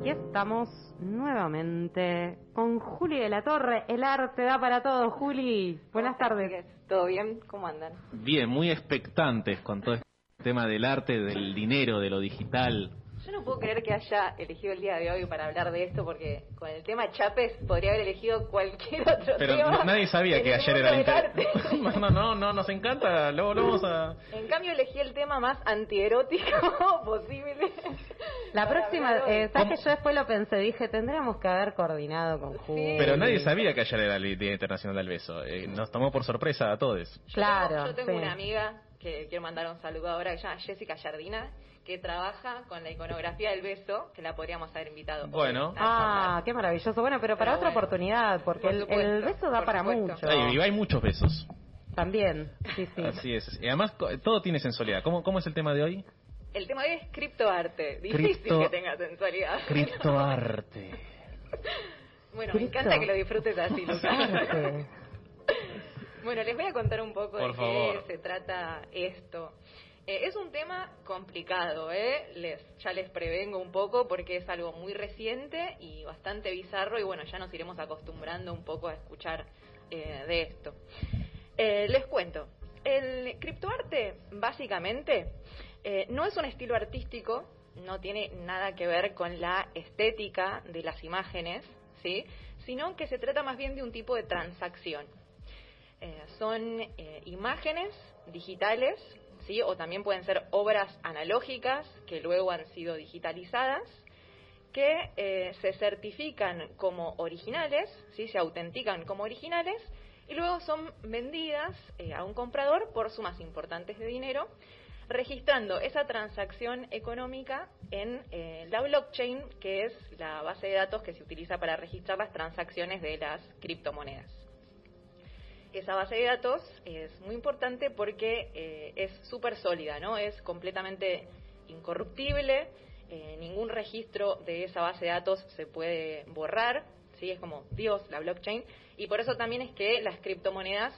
aquí estamos nuevamente con Juli de la Torre. El arte da para todo, Juli. Buenas tardes. ¿Todo bien? ¿Cómo andan? Bien, muy expectantes con todo este tema del arte, del dinero, de lo digital. Yo no puedo creer que haya elegido el día de hoy para hablar de esto, porque con el tema Chapes podría haber elegido cualquier otro Pero tema. nadie sabía que ayer era el del arte. inter... No, no, no, nos encanta, luego lo vamos a... En cambio elegí el tema más antierótico posible. La próxima, eh, ¿sabes que yo después lo pensé? Dije, tendríamos que haber coordinado con Juli. Pero nadie sabía que ayer era el Día Internacional del Beso. Eh, nos tomó por sorpresa a todos. Yo Claro, tengo- Yo tengo sí. una amiga que quiero mandar un saludo ahora, que se llama Jessica Jardina, que trabaja con la iconografía del beso, que la podríamos haber invitado. Bueno. Ah, qué maravilloso. Bueno, pero para Pero otra bueno. oportunidad, porque Por el, supuesto, el beso da para supuesto. mucho. Ay, y hay muchos besos. También, sí, sí. Así es. Y además todo tiene sensualidad. ¿Cómo, cómo es el tema de hoy? El tema de hoy es criptoarte. Difícil Cripto- que tenga sensualidad. Criptoarte. Bueno, me encanta que lo disfrutes así, Lucas. Bueno, les voy a contar un poco Por de favor. qué se trata esto. Eh, es un tema complicado, ¿eh? Les, ya les prevengo un poco porque es algo muy reciente y bastante bizarro y bueno, ya nos iremos acostumbrando un poco a escuchar eh, de esto. Eh, les cuento, el criptoarte básicamente no es un estilo artístico, no tiene nada que ver con la estética de las imágenes, ¿sí? sino que se trata más bien de un tipo de transacción. Son imágenes digitales, ¿sí? o también pueden ser obras analógicas que luego han sido digitalizadas, que eh, se certifican como originales, ¿sí? se autentican como originales, y luego son vendidas eh, a un comprador por sumas importantes de dinero, registrando esa transacción económica en eh, la blockchain, que es la base de datos que se utiliza para registrar las transacciones de las criptomonedas. Esa base de datos es muy importante porque eh, es súper sólida, ¿no? Es completamente incorruptible, eh, ningún registro de esa base de datos se puede borrar, ¿sí? Es como Dios, la blockchain, y por eso también es que las criptomonedas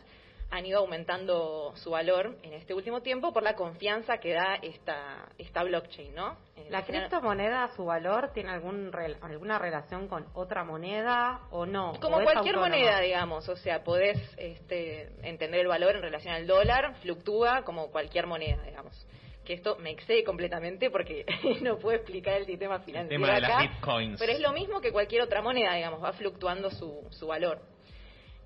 han ido aumentando su valor en este último tiempo por la confianza que da esta, esta blockchain, ¿no? Eh, ¿La general- criptomoneda, su valor, tiene algún rel- alguna relación con otra moneda o no? Como ¿O es cualquier moneda, digamos, o sea, podés este, entender el valor en relación al dólar, fluctúa como cualquier moneda, digamos. Que esto me excede completamente porque no puedo explicar el sistema financiero tema de las bitcoins. pero es lo mismo que cualquier otra moneda, digamos, va fluctuando su, su valor.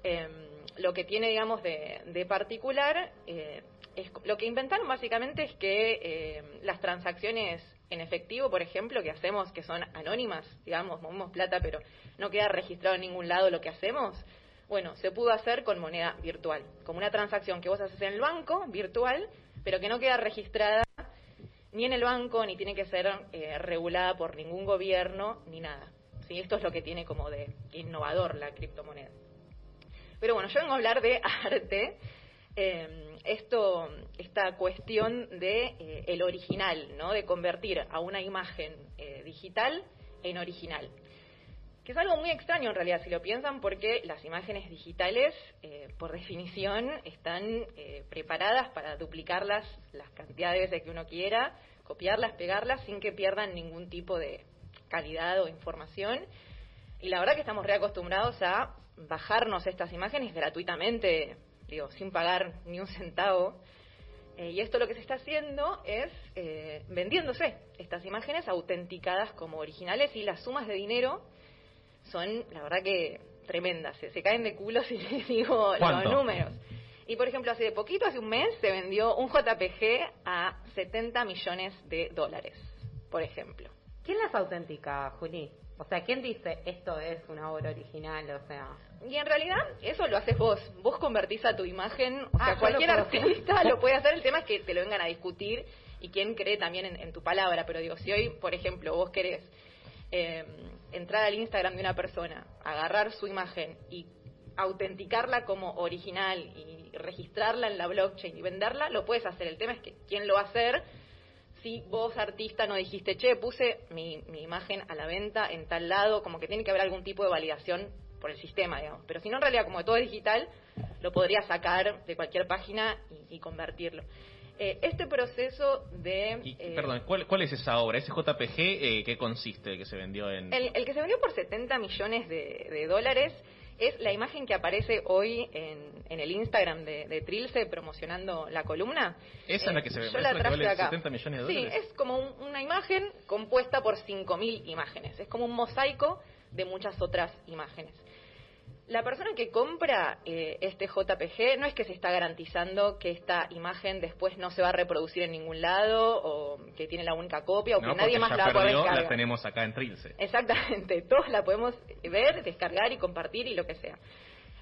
Em, lo que tiene, digamos, de, de particular, eh, es, lo que inventaron básicamente es que eh, las transacciones en efectivo, por ejemplo, que hacemos, que son anónimas, digamos, movemos plata, pero no queda registrado en ningún lado lo que hacemos, bueno, se pudo hacer con moneda virtual, como una transacción que vos haces en el banco, virtual, pero que no queda registrada ni en el banco, ni tiene que ser eh, regulada por ningún gobierno, ni nada. ¿sí? Esto es lo que tiene como de innovador la criptomoneda. Pero bueno, yo vengo a hablar de arte. eh, esto, esta cuestión de eh, el original, ¿no? De convertir a una imagen eh, digital en original. Que es algo muy extraño en realidad, si lo piensan, porque las imágenes digitales, eh, por definición, están preparadas para duplicarlas las cantidades de que uno quiera, copiarlas, pegarlas, sin que pierdan ningún tipo de calidad o información. Y la verdad que estamos reacostumbrados a bajarnos estas imágenes gratuitamente, digo, sin pagar ni un centavo. Eh, y esto lo que se está haciendo es eh, vendiéndose estas imágenes autenticadas como originales y las sumas de dinero son, la verdad que tremendas. Se, se caen de culo si les digo ¿Cuánto? los números. Y por ejemplo, hace poquito, hace un mes, se vendió un JPG a 70 millones de dólares, por ejemplo. ¿Quién las auténtica, Juli? O sea, ¿quién dice esto es una obra original? O sea, Y en realidad eso lo haces vos. Vos convertís a tu imagen, o Ah, sea, cualquier lo artista lo puede hacer. El tema es que te lo vengan a discutir y quién cree también en, en tu palabra. Pero digo, si hoy, por ejemplo, vos querés eh, entrar al Instagram de una persona, agarrar su imagen y autenticarla como original y registrarla en la blockchain y venderla, lo puedes hacer. El tema es que quién lo va a hacer si vos artista no dijiste, che, puse mi, mi imagen a la venta en tal lado, como que tiene que haber algún tipo de validación por el sistema, digamos. Pero si no, en realidad, como todo es digital, lo podría sacar de cualquier página y, y convertirlo. Eh, este proceso de... Y, eh, perdón, ¿cuál, ¿cuál es esa obra? ¿Ese JPG eh, qué consiste que se vendió en...? El, el que se vendió por 70 millones de, de dólares es la imagen que aparece hoy en, en el Instagram de, de Trilce promocionando la columna. Esa es la que se yo esa es la la que traje vale acá. 70 millones de Sí, dólares. es como un- una imagen compuesta por 5.000 imágenes. Es como un mosaico de muchas otras imágenes. La persona que compra eh, este JPG no es que se está garantizando que esta imagen después no se va a reproducir en ningún lado o que tiene la única copia o no, que nadie más ya la va a poder perdió, la descargar. tenemos acá en Trilce. Exactamente, todos la podemos ver, descargar y compartir y lo que sea.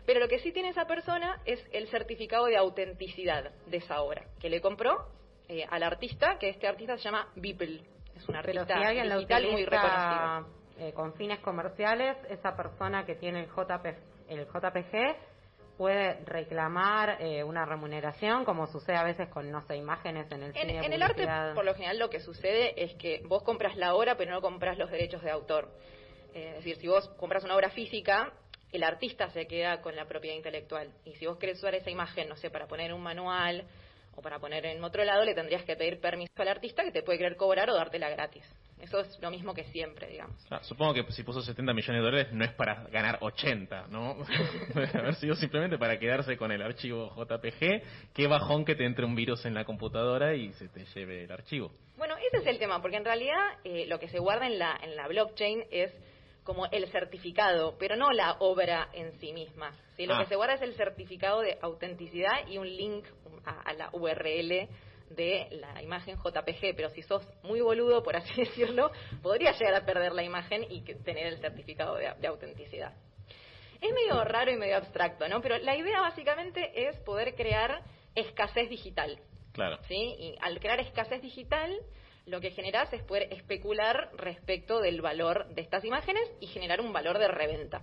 Pero lo que sí tiene esa persona es el certificado de autenticidad de esa obra, que le compró eh, al artista, que este artista se llama Beeple. Es un Pero artista si digital muy reconocido. utiliza eh, con fines comerciales, esa persona que tiene el, JP, el JPG puede reclamar eh, una remuneración, como sucede a veces con, no sé, imágenes en el En, cine. en el arte, por lo general, lo que sucede es que vos compras la obra, pero no compras los derechos de autor. Eh, es decir, si vos compras una obra física, el artista se queda con la propiedad intelectual. Y si vos querés usar esa imagen, no sé, para poner un manual o para poner en otro lado, le tendrías que pedir permiso al artista que te puede querer cobrar o dártela gratis. Eso es lo mismo que siempre, digamos. Ah, supongo que si puso 70 millones de dólares no es para ganar 80, ¿no? Debe haber sido simplemente para quedarse con el archivo JPG. Qué bajón que te entre un virus en la computadora y se te lleve el archivo. Bueno, ese es el tema, porque en realidad eh, lo que se guarda en la, en la blockchain es como el certificado, pero no la obra en sí misma. ¿sí? Lo Ah. que se guarda es el certificado de autenticidad y un link a, a la URL de la imagen JPG, pero si sos muy boludo, por así decirlo, podrías llegar a perder la imagen y que- tener el certificado de, de autenticidad. Es medio raro y medio abstracto, ¿no? Pero la idea básicamente es poder crear escasez digital. Claro. ¿sí? Y al crear escasez digital, lo que generas es poder especular respecto del valor de estas imágenes y generar un valor de reventa.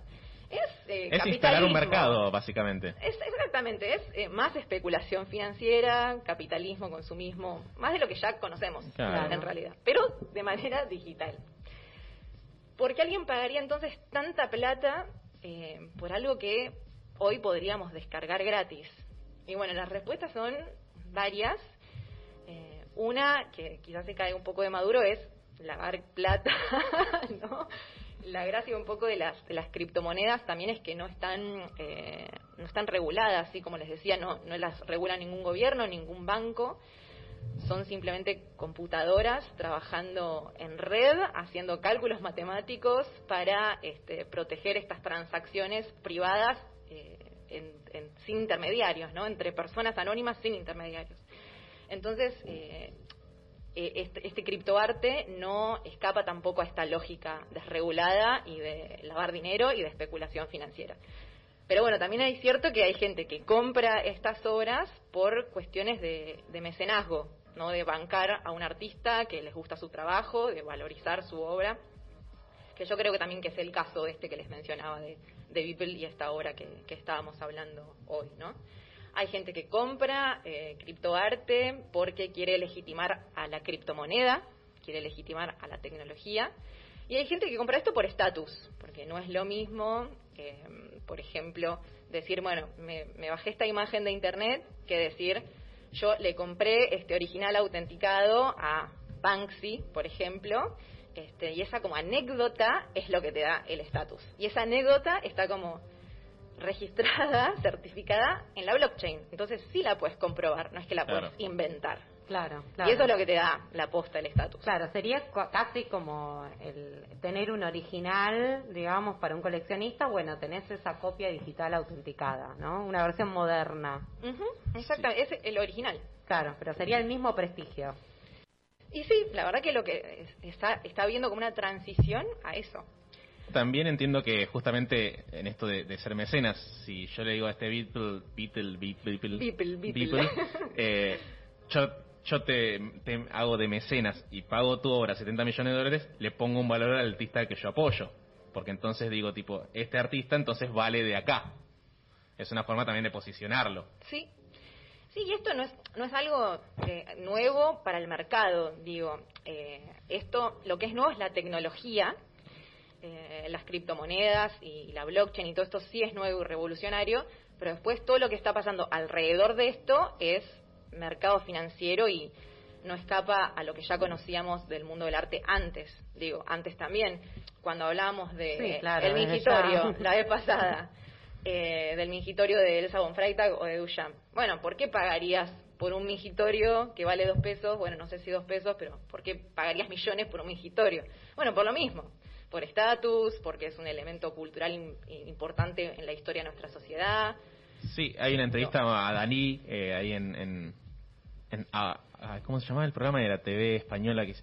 Es, eh, Es instalar un mercado, básicamente. Es, exactamente, es eh, más especulación financiera, capitalismo, consumismo, más de lo que ya conocemos Claro. en realidad, pero de manera digital. ¿Por qué alguien pagaría entonces tanta plata eh, por algo que hoy podríamos descargar gratis? Y bueno, las respuestas son varias. Eh, una, que quizás se cae un poco de maduro, es lavar plata, ¿no? La gracia un poco de las, de las criptomonedas también es que no están, eh, no están reguladas, así como les decía, no, no las regula ningún gobierno, ningún banco. Son simplemente computadoras trabajando en red, haciendo cálculos matemáticos para este, proteger estas transacciones privadas eh, en- sin intermediarios, ¿no? Entre personas anónimas sin intermediarios. Entonces, eh, este, este criptoarte no escapa tampoco a esta lógica desregulada y de lavar dinero y de especulación financiera. Pero bueno, también hay cierto que hay gente que compra estas obras por cuestiones de, de mecenazgo, ¿no? De bancar a un artista que les gusta su trabajo, de valorizar su obra, que yo creo que también que es el caso de este que les mencionaba de, de Beeple y esta obra que, que estábamos hablando hoy, ¿no? Hay gente que compra eh, criptoarte porque quiere legitimar a la criptomoneda, quiere legitimar a la tecnología. Y hay gente que compra esto por estatus, porque no es lo mismo, eh, por ejemplo, decir, bueno, me, bajé esta imagen de internet que decir, yo le compré este original autenticado a Banksy, por ejemplo, este, y esa como anécdota es lo que te da el estatus. Y esa anécdota está como registrada, certificada en la blockchain. Entonces sí la puedes comprobar, no es que la Claro. puedes inventar. Claro, claro. Y eso es lo que te da la posta, el estatus. Claro, sería casi como el tener un original, digamos, para un coleccionista. Bueno, tenés esa copia digital autenticada, ¿no? Una versión moderna. Ujú, exactamente, es el original. Claro, pero sería el mismo prestigio. Y sí, la verdad que lo que es- está, está viendo como una transición a eso. También entiendo que justamente en esto de, de ser mecenas, si yo le digo a este Beatle, Beatle, Beatle, Beatle, Beatle. Beatle, eh, yo, yo te, te hago de mecenas y pago tu obra 70 millones de dólares, le pongo un valor al artista que yo apoyo. Porque entonces digo, tipo, este artista entonces vale de acá. Es una forma también de posicionarlo. Sí. Sí, y esto no es, no es algo eh, nuevo para el mercado, digo. Eh, esto, lo que es nuevo es la tecnología, eh, las criptomonedas y la blockchain y todo esto sí es nuevo y revolucionario, pero después todo lo que está pasando alrededor de esto es mercado financiero y no escapa a lo que ya conocíamos del mundo del arte antes. Digo, antes también, cuando hablábamos de Sí, claro, el mingitorio la vez pasada, eh, del mingitorio de Elsa von Freitag o de Duchamp. Bueno, ¿por qué pagarías por un mingitorio que vale dos pesos? Bueno, no sé si dos pesos, pero ¿por qué pagarías millones por un mingitorio? Bueno, por lo mismo, por estatus, porque es un elemento cultural im- importante en la historia de nuestra sociedad. Sí, hay una entrevista a Dani eh, ahí en... en, en- a- a- ¿Cómo se llamaba el programa de la TV española? que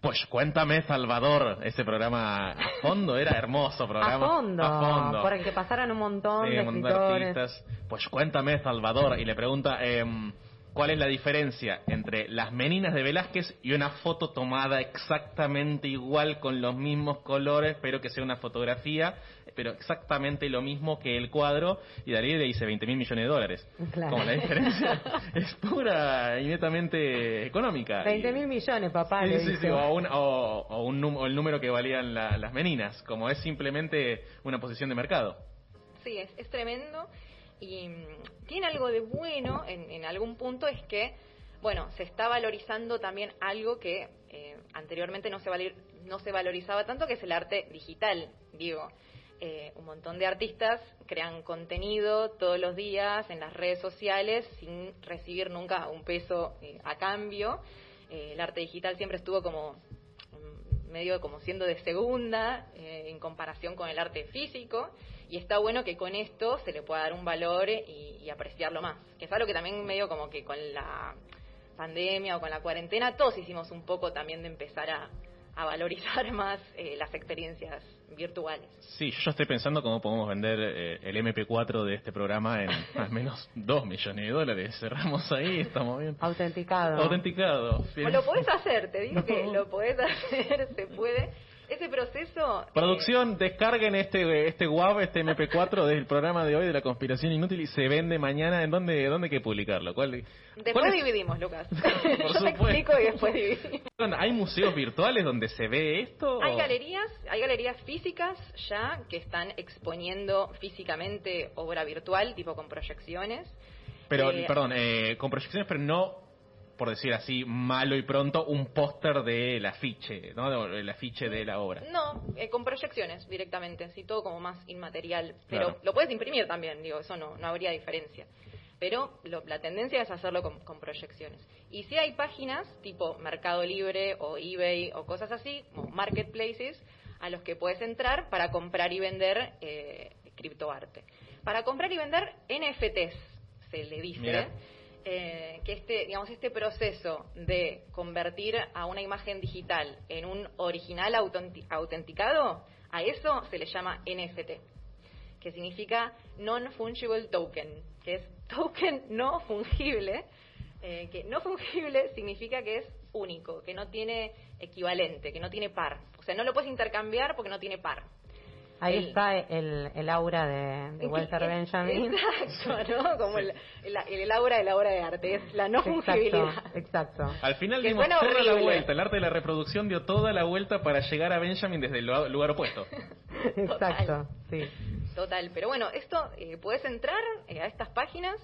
Pues cuéntame, Salvador. Ese programa a fondo era hermoso programa. A fondo, A fondo. por el que pasaron un montón Sí, de un montón de escritores. artistas. Pues cuéntame, Salvador. Y le pregunta, em, ¿cuál es la diferencia entre las meninas de Velázquez y una foto tomada exactamente igual, con los mismos colores, pero que sea una fotografía, pero exactamente lo mismo que el cuadro? Y Dalí le dice 20 mil millones de dólares. Claro. Como la diferencia es pura y netamente económica. 20 Y- mil millones, papá. Sí, le sí, dice. sí, o, un- o- o un o el número que valían la- las meninas, como es simplemente una posición de mercado. Sí, es, es tremendo y mm, tiene algo de bueno en, en algún punto es que, bueno, se está valorizando también algo que eh, anteriormente no se, valir- no se valorizaba tanto, que es el arte digital. Digo, eh, un montón de artistas crean contenido todos los días en las redes sociales sin recibir nunca un peso eh, a cambio. Eh, el arte digital siempre estuvo como medio como siendo de segunda eh, en comparación con el arte físico y está bueno que con esto se le pueda dar un valor y, y apreciarlo más que es algo que también medio como que con la pandemia o con la cuarentena todos hicimos un poco también de empezar a, a valorizar más eh, las experiencias virtuales Sí, yo estoy pensando cómo podemos vender eh, el MP4 de este programa en al menos 2 millones de dólares. Cerramos ahí, estamos bien. Autenticado. Autenticado. o lo podés hacer te digo que lo podés hacer se puede ese proceso eh, Producción, descarguen este este WAV, este MP4 del programa de hoy de la conspiración inútil y se vende mañana. ¿En dónde, dónde hay que publicarlo? ¿Cuál, Después cuál es- dividimos, Lucas. Por Yo te explico y después dividimos. ¿Hay museos virtuales donde se ve esto? Hay o- galerías, hay galerías físicas ya que están exponiendo físicamente obra virtual, tipo con proyecciones. Pero, Eh, perdón, eh, con proyecciones, pero no, por decir así, malo y pronto, un póster del afiche, ¿no? El afiche de la obra. No, eh, con proyecciones directamente, así todo como más inmaterial. Pero Claro. lo puedes imprimir también, digo, eso no, no habría diferencia. Pero lo- la tendencia es hacerlo con, con proyecciones. Y si hay páginas tipo Mercado Libre o eBay o cosas así, como marketplaces, a los que puedes entrar para comprar y vender eh, criptoarte. Para comprar y vender NFTs, se le dice. Mira. Eh, que este, digamos, este proceso de convertir a una imagen digital en un original autenti- autenticado, a eso se le llama NFT, que significa Non-Fungible Token, que es token no fungible, eh, que no fungible significa que es único, que no tiene equivalente, que no tiene par. O sea, no lo puedes intercambiar porque no tiene par. Ahí El- está el, el aura de, de Walter Es- Benjamin. Exacto, ¿no? Como el, el, el aura de la obra de arte, es la no fungibilidad. Exacto, exacto. Al final Que dimos toda la vuelta, el arte de la reproducción dio toda la vuelta para llegar a Benjamin desde el lu- lugar opuesto. Exacto, sí. Total, pero bueno, esto eh, puedes entrar eh, a estas páginas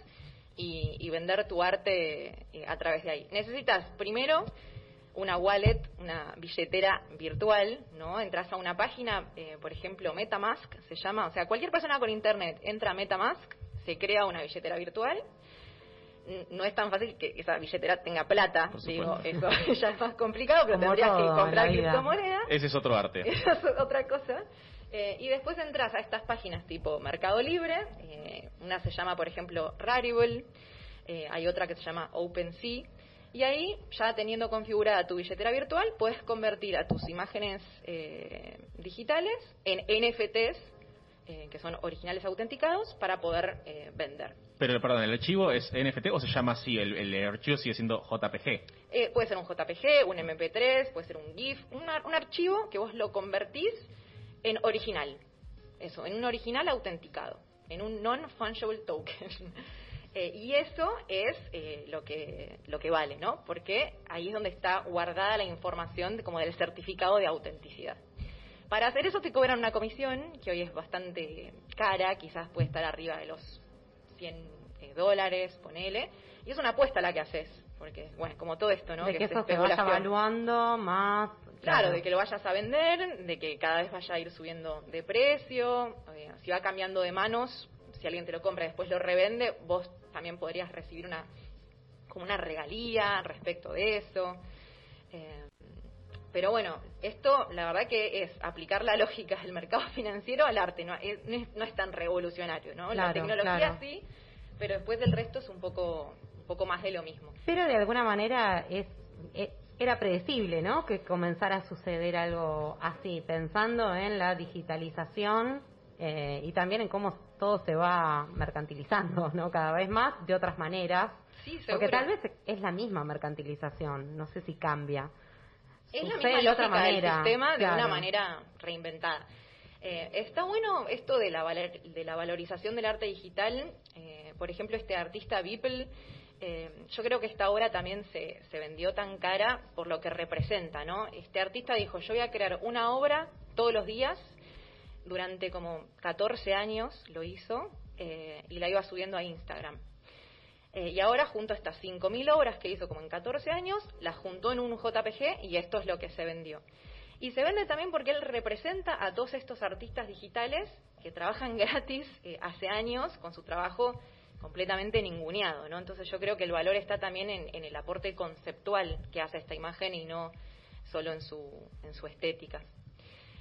y, y vender tu arte eh, a través de ahí. Necesitas primero una wallet, una billetera virtual, ¿no? Entras a una página, eh, por ejemplo, MetaMask se llama, o sea, cualquier persona con internet entra a MetaMask, se crea una billetera virtual. No es tan fácil que esa billetera tenga plata, digo, eso ya es más complicado, pero Como tendrías todo que comprar criptomonedas. Ese es otro arte. Eso es otra cosa. Eh, y después entras a estas páginas tipo Mercado Libre. eh, una se llama, por ejemplo, Rarible. eh, hay otra que se llama OpenSea. Y ahí, ya teniendo configurada tu billetera virtual, puedes convertir a tus imágenes eh, digitales en NFTs, eh, que son originales autenticados, para poder eh, vender. Pero, perdón, ¿el archivo es NFT o se llama así? El, el archivo sigue siendo JPG. Eh, puede ser un JPG, un MP3, puede ser un GIF, un, ar- un archivo que vos lo convertís en original. Eso, en un original autenticado, en un non-fungible token. Eh, y eso es eh, lo, que, lo que vale, ¿no? Porque ahí es donde está guardada la información de- como del certificado de autenticidad. Para hacer eso te cobran una comisión que hoy es bastante cara, quizás puede estar arriba de los 100 eh, dólares, ponele, y es una apuesta la que haces, porque, bueno, como todo esto, ¿no? De que, es eso se vaya evaluando más. Claro, de que lo vayas a vender, de que cada vez vaya a ir subiendo de precio, eh, si va cambiando de manos, si alguien te lo compra y después lo revende, vos también podrías recibir una como una regalía respecto de eso. Eh, pero bueno, esto la verdad que es aplicar la lógica del mercado financiero al arte, no es, no es, no es tan revolucionario, ¿no? la tecnología claro. sí, pero después del resto es un poco, un poco más de lo mismo. Pero de alguna manera es, e- era predecible, ¿no? Que comenzara a suceder algo así, pensando en la digitalización eh, y también en cómo todo se va mercantilizando, ¿no? Cada vez más de otras maneras. Sí. Porque tal vez es la misma mercantilización, no sé si cambia. Es la misma de otra lógica del manera, sistema de una manera reinventada. Eh, está bueno esto de la, valer- de la valorización del arte digital. Eh, por ejemplo, este artista Beeple, eh, yo creo que esta obra también se, se vendió tan cara por lo que representa, ¿no? Este artista dijo, yo voy a crear una obra todos los días, durante como 14 años lo hizo, eh, y la iba subiendo a Instagram. Eh, y ahora junto a estas 5.000 obras que hizo como en 14 años, las juntó en un JPG y esto es lo que se vendió. Y se vende también porque él representa a todos estos artistas digitales que trabajan gratis eh, hace años con su trabajo completamente ninguneado, ¿no? Entonces yo creo que el valor está también en, en el aporte conceptual que hace esta imagen y no solo en su, en su estética.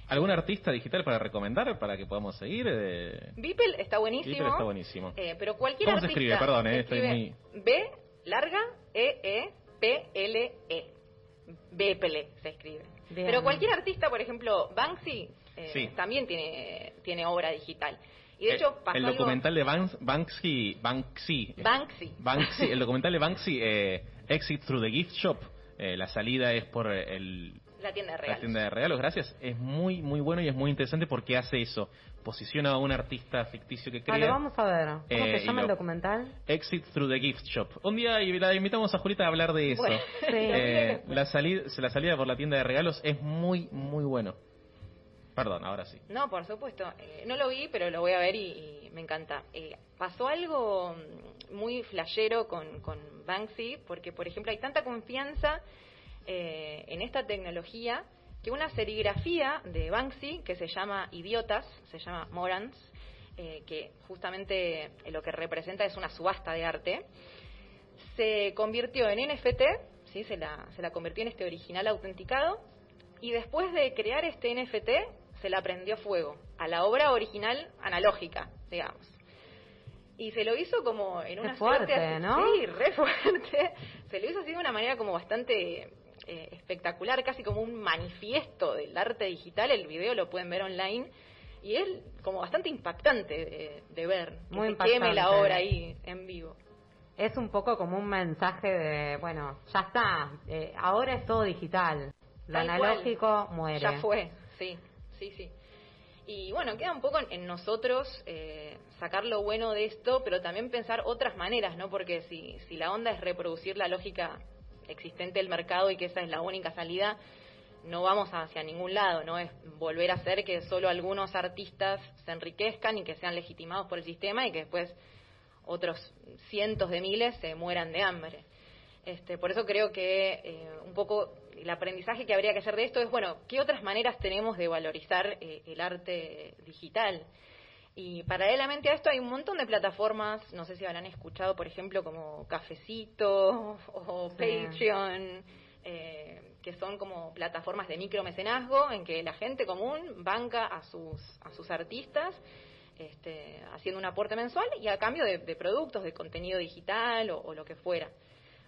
¿Algún artista digital para recomendar para que podamos seguir? Eh, Beeple está buenísimo. Beeple está buenísimo. Eh, pero cualquier ¿Cómo se artista escribe? Perdón, eh, se estoy escribe B larga E E P L E. Beeple se escribe. Bien. Pero cualquier artista, por ejemplo, Banksy eh, Sí. también tiene tiene obra digital. Y de hecho pasó el algo- documental de Banks- Banksy, Banksy, Banksy. Banksy, el documental de Banksy, eh, Exit Through the Gift Shop, eh, la salida es por el, la tienda de la regalos. tienda de regalos, gracias, es muy muy bueno y es muy interesante porque hace eso, posiciona a un artista ficticio que Ah, crea. lo vamos a ver. ¿Cómo Eh, se llama el documental? Exit Through the Gift Shop. Un día la invitamos a Julita a hablar de eso. Bueno, Sí. Eh, la, salida, la salida por la tienda de regalos es muy, muy bueno. Perdón, ahora sí. No, por supuesto. Eh, no lo vi, pero lo voy a ver y, y me encanta. Eh, pasó algo mm, muy flashero con, con Banksy, porque, por ejemplo, hay tanta confianza eh, en esta tecnología que una serigrafía de Banksy, que se llama Idiotas, se llama Morans, eh, que justamente eh, lo que representa es una subasta de arte, se convirtió en NFT, ¿sí? se, la, se la convirtió en este original autenticado, y después de crear este NFT, se la prendió fuego a la obra original analógica, digamos. Y se lo hizo como en una fuerte, suerte- ¿no? Sí, re fuerte. Se lo hizo así de una manera como bastante eh, espectacular, casi como un manifiesto del arte digital. El video lo pueden ver online. Y es como bastante impactante de, de ver. Que Muy se queme la impactante. obra ahí en vivo. Es un poco como un mensaje de, bueno, ya está, eh, ahora es todo digital. Lo Tal analógico muere. Ya fue, sí, sí, sí. Y bueno, queda un poco en, en nosotros eh, sacar lo bueno de esto, pero también pensar otras maneras, ¿no? Porque si, si la onda es reproducir la lógica existente del mercado y que esa es la única salida, no vamos hacia ningún lado, ¿no? Es volver a hacer que solo algunos artistas se enriquezcan y que sean legitimados por el sistema y que después otros cientos de miles se mueran de hambre. Este, por eso creo que eh, un poco el aprendizaje que habría que hacer de esto es, bueno, ¿qué otras maneras tenemos de valorizar eh, el arte digital? Y paralelamente a esto hay un montón de plataformas, no sé si habrán escuchado, por ejemplo, como Cafecito o Sí. Patreon, eh, que son como plataformas de micromecenazgo en que la gente común banca a sus, a sus artistas este, haciendo un aporte mensual y a cambio de, de productos, de contenido digital o, o lo que fuera.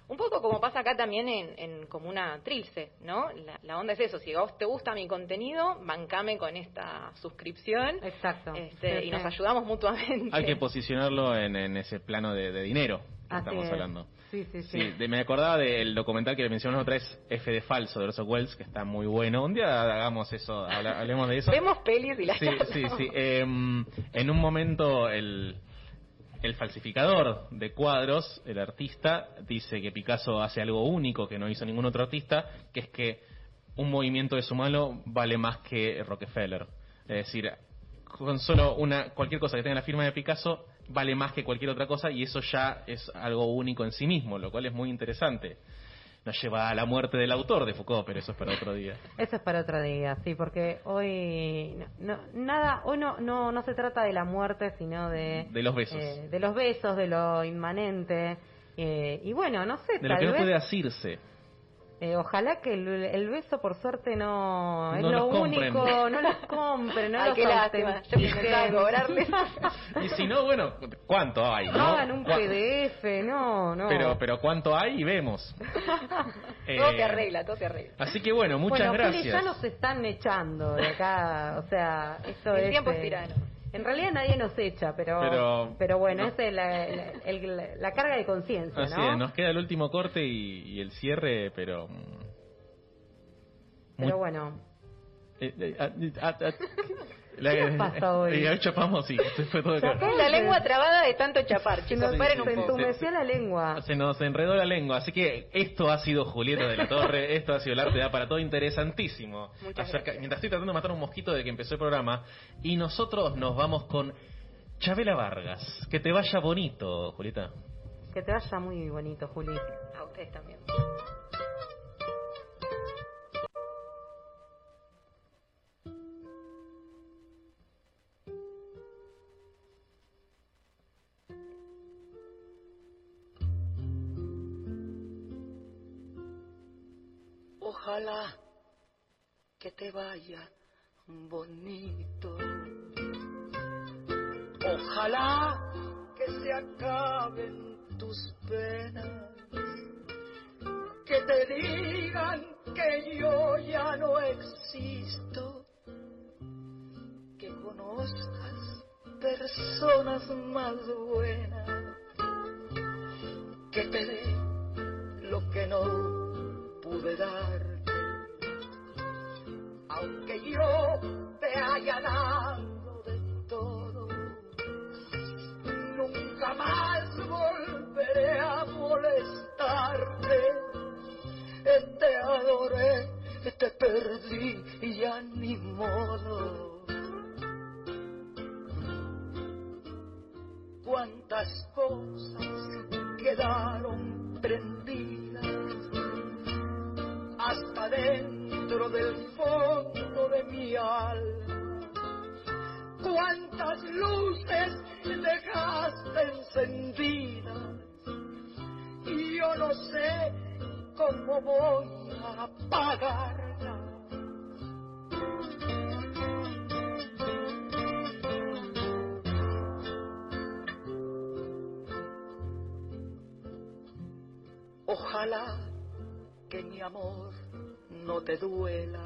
Un poco como pasa acá también en, en Comuna Trilce, ¿no? La, la onda es eso, si a vos te gusta mi contenido, bancame con esta suscripción Exacto. este, Sí, y nos ayudamos mutuamente. Hay que posicionarlo en, en ese plano de, de dinero que Así estamos es. hablando. Sí, sí, sí. Sí, de- me acordaba del documental que mencionamos otra vez, F de Falso, de Orson Welles, que está muy bueno. Un día hagamos eso, hablemos de eso. Vemos pelis y las Sí, sí, sí. Em, en un momento el, el falsificador de cuadros, el artista, dice que Picasso hace algo único que no hizo ningún otro artista, que es que un movimiento de su mano vale más que Rockefeller. Es decir, con solo una cualquier cosa que tenga la firma de Picasso vale más que cualquier otra cosa y eso ya es algo único en sí mismo, lo cual es muy interesante. Nos lleva a la muerte del autor de Foucault, pero eso es para otro día. Eso es para otro día, sí, porque hoy no, nada, hoy no, no, no se trata de la muerte, sino de de los besos, eh, de los besos, de lo inmanente eh, y bueno, no sé, de lo que no puede asirse. Eh, ojalá que el, el, beso, por suerte, no, es No lo único, compren. no los compren, no Ay, los lástima. Yo cobrarles. Y si no, bueno, ¿cuánto hay? No no? hagan un ¿Cuá- PDF, no, no. Pero, pero ¿cuánto hay? Y vemos. Todo Eh, se arregla, todo se arregla. Así que bueno, muchas bueno, gracias. ya nos están echando de acá, o sea, esto El es... tiempo es eh, tirano. En realidad nadie nos echa, pero Pero- pero, bueno, no. esa es la, la- el- la carga de conciencia, Así ¿no? es, nos queda el último corte y, y el cierre, pero... mm, Pero bueno, eh, eh, ah, ah, ah, la- ¿Qué nos pasa hoy? eh, chapamos, sí, se fue todo. La lengua trabada de tanto chapar, se chicos. nos Paren se un poco. entumeció la lengua. Se nos enredó la lengua, así que esto ha sido Julieta de la Torre, esto ha sido el arte da para todo interesantísimo. Muchas Acerca- gracias. mientras estoy tratando de matar un mosquito de que empezó el programa, y nosotros nos vamos con Chabela Vargas. Que te vaya bonito, Julieta. Que te vaya muy bonito, Juli. A ustedes también. Ojalá que te vaya bonito. Ojalá que se acaben tus penas. Que te digan que yo ya no existo. Que conozcas personas más buenas. Que te dé lo que no pude darte. Aunque yo te haya dado Ojalá que mi amor no te duela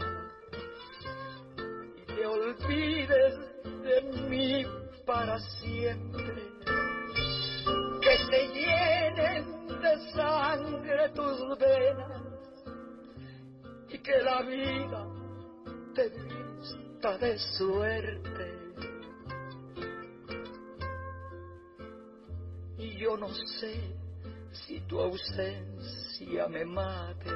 y te olvides de mí para siempre. Que se llenen de sangre tus venas y que la vida te vista de suerte. Y yo no sé si tu ausencia me mate,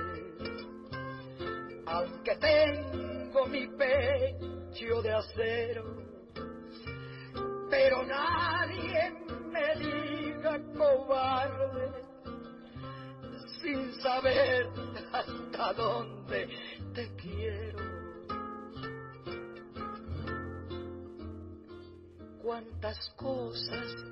aunque tengo mi pecho de acero, pero nadie me diga cobarde, sin saber hasta dónde te quiero. Cuántas cosas